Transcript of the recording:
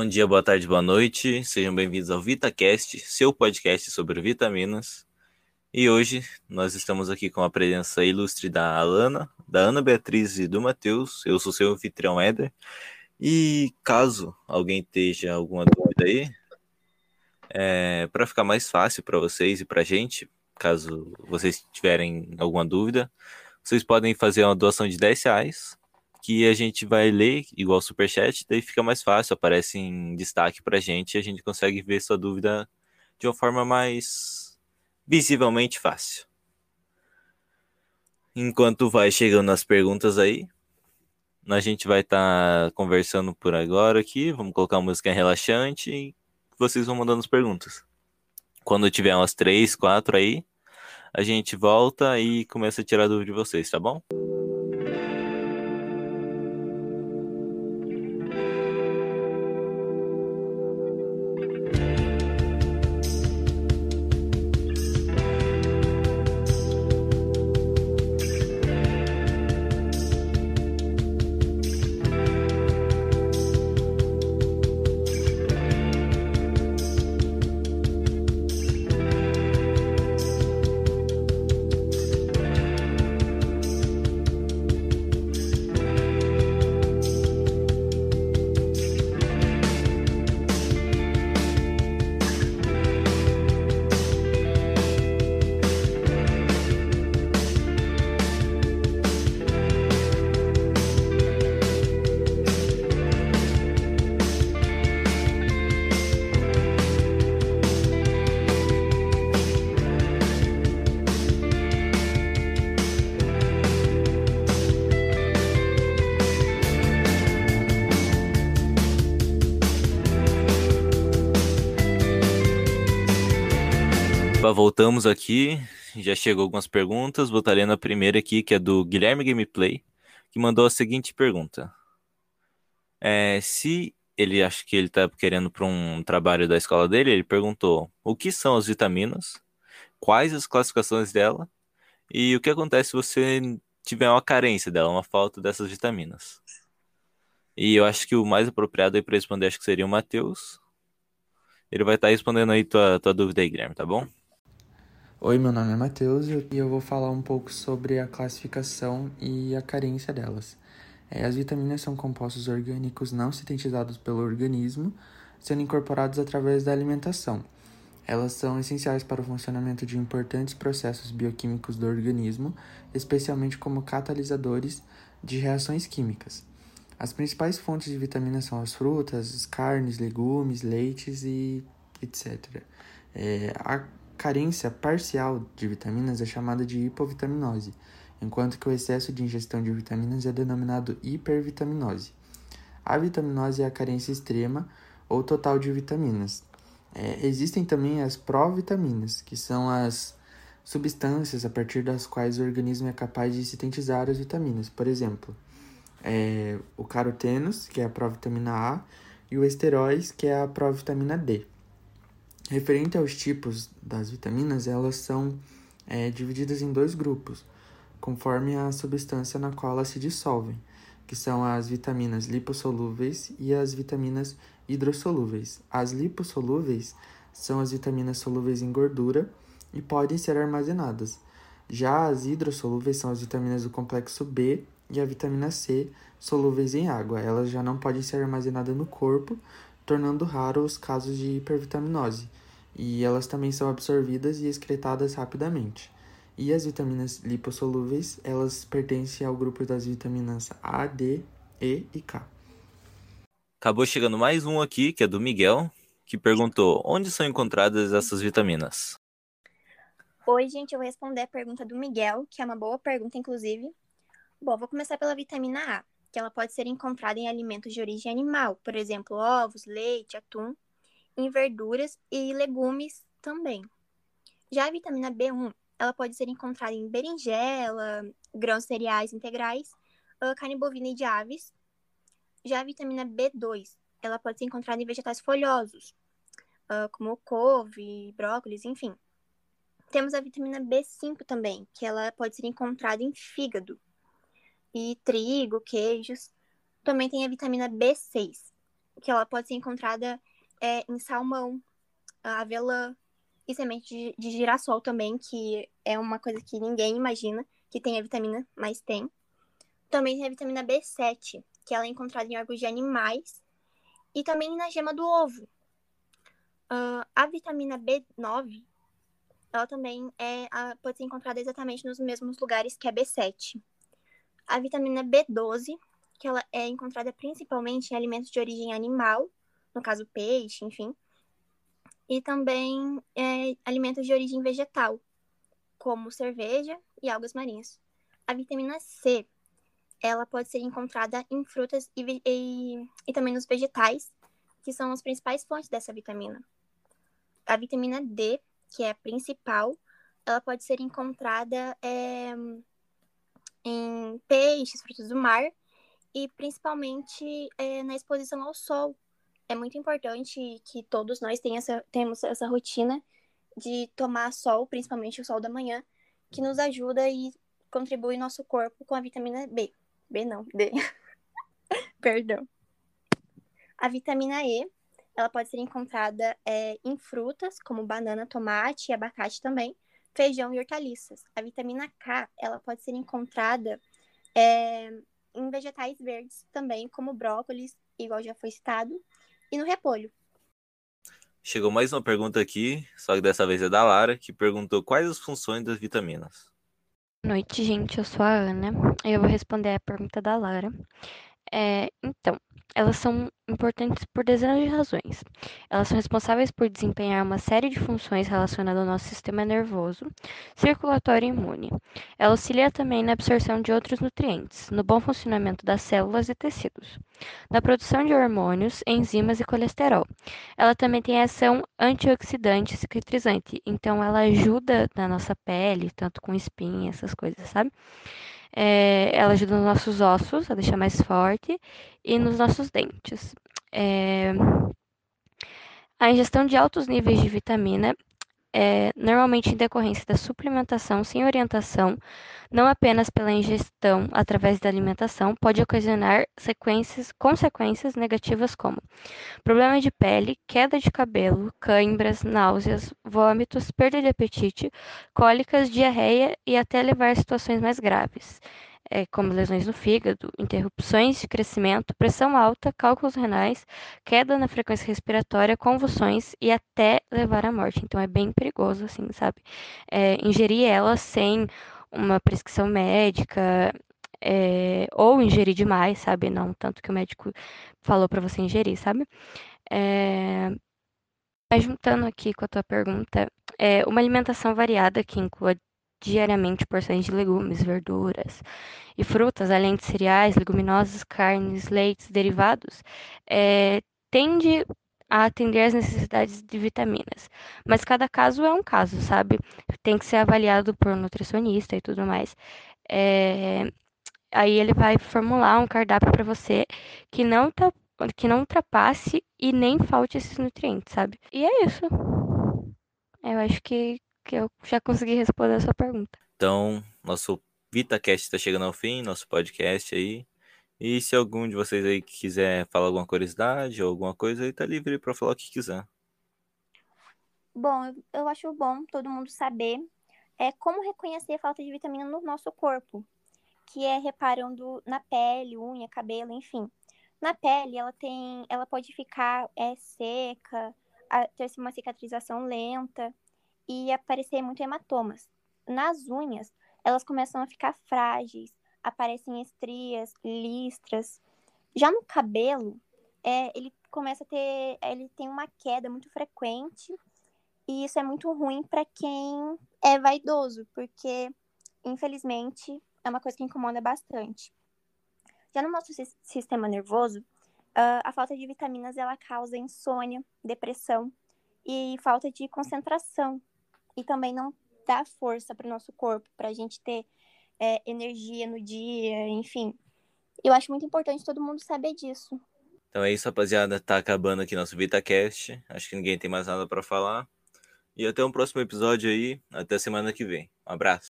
Bom dia, boa tarde, boa noite. Sejam bem-vindos ao VitaCast, seu podcast sobre vitaminas. E hoje nós estamos aqui com a presença ilustre da Alana, da Ana Beatriz e do Matheus. Eu sou seu anfitrião Éder. E caso alguém esteja alguma dúvida aí, é, para ficar mais fácil para vocês e para a gente, caso vocês tiverem alguma dúvida, vocês podem fazer uma doação de 10 reais, que a gente vai ler igual superchat, daí fica mais fácil, aparece em destaque para a gente e a gente consegue ver sua dúvida de uma forma mais visivelmente fácil. Enquanto vai chegando as perguntas aí, a gente vai estar tá conversando por agora aqui. Vamos colocar uma música relaxante e vocês vão mandando as perguntas. Quando tiver umas três, quatro aí, a gente volta e começa a tirar dúvida de vocês, tá bom? Voltamos aqui. Já chegou algumas perguntas. Vou estar lendo a primeira aqui, que é do Guilherme Gameplay, que mandou a seguinte pergunta. É, se ele acha que ele está querendo para um trabalho da escola dele, ele perguntou o que são as vitaminas, quais as classificações dela e o que acontece se você tiver uma carência dela, uma falta dessas vitaminas. E eu acho que o mais apropriado aí para responder acho que seria o Matheus. Ele vai estar respondendo aí tua, tua dúvida aí, Guilherme, tá bom? Oi, meu nome é Matheus e eu vou falar um pouco sobre a classificação e a carência delas. É, as vitaminas são compostos orgânicos não sintetizados pelo organismo, sendo incorporados através da alimentação. Elas são essenciais para o funcionamento de importantes processos bioquímicos do organismo, especialmente como catalisadores de reações químicas. As principais fontes de vitaminas são as frutas, carnes, legumes, leites e etc. É, a carência parcial de vitaminas é chamada de hipovitaminose, enquanto que o excesso de ingestão de vitaminas é denominado hipervitaminose. A vitaminose é a carência extrema ou total de vitaminas. É, existem também as provitaminas, que são as substâncias a partir das quais o organismo é capaz de sintetizar as vitaminas. Por exemplo, é, o carotenos, que é a provitamina A, e o esteróis, que é a provitamina D. Referente aos tipos das vitaminas, elas são é, divididas em dois grupos, conforme a substância na qual elas se dissolvem, que são as vitaminas lipossolúveis e as vitaminas hidrossolúveis. As lipossolúveis são as vitaminas solúveis em gordura e podem ser armazenadas. Já as hidrossolúveis são as vitaminas do complexo B e a vitamina C solúveis em água. Elas já não podem ser armazenadas no corpo, tornando raro os casos de hipervitaminose e elas também são absorvidas e excretadas rapidamente. E as vitaminas lipossolúveis, elas pertencem ao grupo das vitaminas A, D, E e K. Acabou chegando mais um aqui, que é do Miguel, que perguntou: onde são encontradas essas vitaminas? Oi, gente, eu vou responder a pergunta do Miguel, que é uma boa pergunta, inclusive. Bom, vou começar pela vitamina A, que ela pode ser encontrada em alimentos de origem animal, por exemplo, ovos, leite, atum, em verduras e legumes também. Já a vitamina B1, ela pode ser encontrada em berinjela, grãos cereais integrais, carne bovina e de aves. Já a vitamina B2, ela pode ser encontrada em vegetais folhosos, como couve, brócolis, enfim. Temos a vitamina B5 também, que ela pode ser encontrada em fígado e trigo, queijos. Também tem a vitamina B6, que ela pode ser encontrada é, em salmão, avelã e semente de, de girassol também, que é uma coisa que ninguém imagina que tem a vitamina, mas tem. Também tem a vitamina B7, que ela é encontrada em órgãos de animais e também na gema do ovo. Uh, a vitamina B9, ela também é, pode ser encontrada exatamente nos mesmos lugares que a B7. A vitamina B12, que ela é encontrada principalmente em alimentos de origem animal, no caso peixe, enfim, e também é, alimentos de origem vegetal, como cerveja e algas marinhas. A vitamina C, ela pode ser encontrada em frutas e, e, e também nos vegetais, que são as principais fontes dessa vitamina. A vitamina D, que é a principal, ela pode ser encontrada é, em peixes, frutos do mar e principalmente é, na exposição ao sol. É muito importante que todos nós essa, temos essa rotina de tomar sol, principalmente o sol da manhã, que nos ajuda e contribui nosso corpo com a vitamina B. B não, D. Perdão. A vitamina E, ela pode ser encontrada é, em frutas, como banana, tomate e abacate também, feijão e hortaliças. A vitamina K, ela pode ser encontrada é, em vegetais verdes também, como brócolis, igual já foi citado, e no repolho. Chegou mais uma pergunta aqui, só que dessa vez é da Lara, que perguntou quais as funções das vitaminas. Boa noite, gente. Eu sou a Ana. Eu vou responder a pergunta da Lara. É, então, elas são importantes por dezenas de razões. Elas são responsáveis por desempenhar uma série de funções relacionadas ao nosso sistema nervoso, circulatório e imune. Ela auxilia também na absorção de outros nutrientes, no bom funcionamento das células e tecidos, na produção de hormônios, enzimas e colesterol. Ela também tem ação antioxidante e cicatrizante, então ela ajuda na nossa pele, tanto com espinha, essas coisas, sabe? É, ela ajuda nos nossos ossos a deixar mais forte e nos nossos dentes. É, a ingestão de altos níveis de vitamina é normalmente em decorrência da suplementação sem orientação, não apenas pela ingestão através da alimentação, pode ocasionar consequências negativas como problema de pele, queda de cabelo, câimbras, náuseas, vômitos, perda de apetite, cólicas, diarreia e até levar a situações mais graves é, como lesões no fígado, interrupções de crescimento, pressão alta, cálculos renais, queda na frequência respiratória, convulsões e até levar à morte. Então é bem perigoso, assim, sabe? É, ingerir ela sem uma prescrição médica. É, ou ingerir demais, sabe? Não tanto que o médico falou para você ingerir, sabe? É, mas juntando aqui com a tua pergunta, é, uma alimentação variada que inclua diariamente porções de legumes, verduras e frutas, além de cereais, leguminosas, carnes, leites, derivados, é, tende a atender às necessidades de vitaminas. Mas cada caso é um caso, sabe? Tem que ser avaliado por um nutricionista e tudo mais. É, aí ele vai formular um cardápio para você que não tá, que não ultrapasse e nem falte esses nutrientes, sabe? E é isso. Eu acho que que eu já consegui responder a sua pergunta. Então, nosso VitaCast está chegando ao fim, nosso podcast aí. E se algum de vocês aí quiser falar alguma curiosidade ou alguma coisa aí, tá livre para falar o que quiser. Bom, eu acho bom todo mundo saber é como reconhecer a falta de vitamina no nosso corpo, que é reparando na pele, unha, cabelo, enfim. Na pele, ela tem, ela pode ficar é, seca, ter uma cicatrização lenta e aparecer muito hematomas. Nas unhas, elas começam a ficar frágeis, aparecem estrias, listras. Já no cabelo, é, ele começa a ter, ele tem uma queda muito frequente e isso é muito ruim para quem é vaidoso, porque infelizmente é uma coisa que incomoda bastante. Já no nosso sistema nervoso, uh, a falta de vitaminas ela causa insônia, depressão e falta de concentração e também não dá força para o nosso corpo, para a gente ter é, energia no dia, enfim. Eu acho muito importante todo mundo saber disso. Então é isso, rapaziada. Tá acabando aqui nosso VitaCast. Acho que ninguém tem mais nada para falar. E até um próximo episódio aí. Até semana que vem. Um abraço.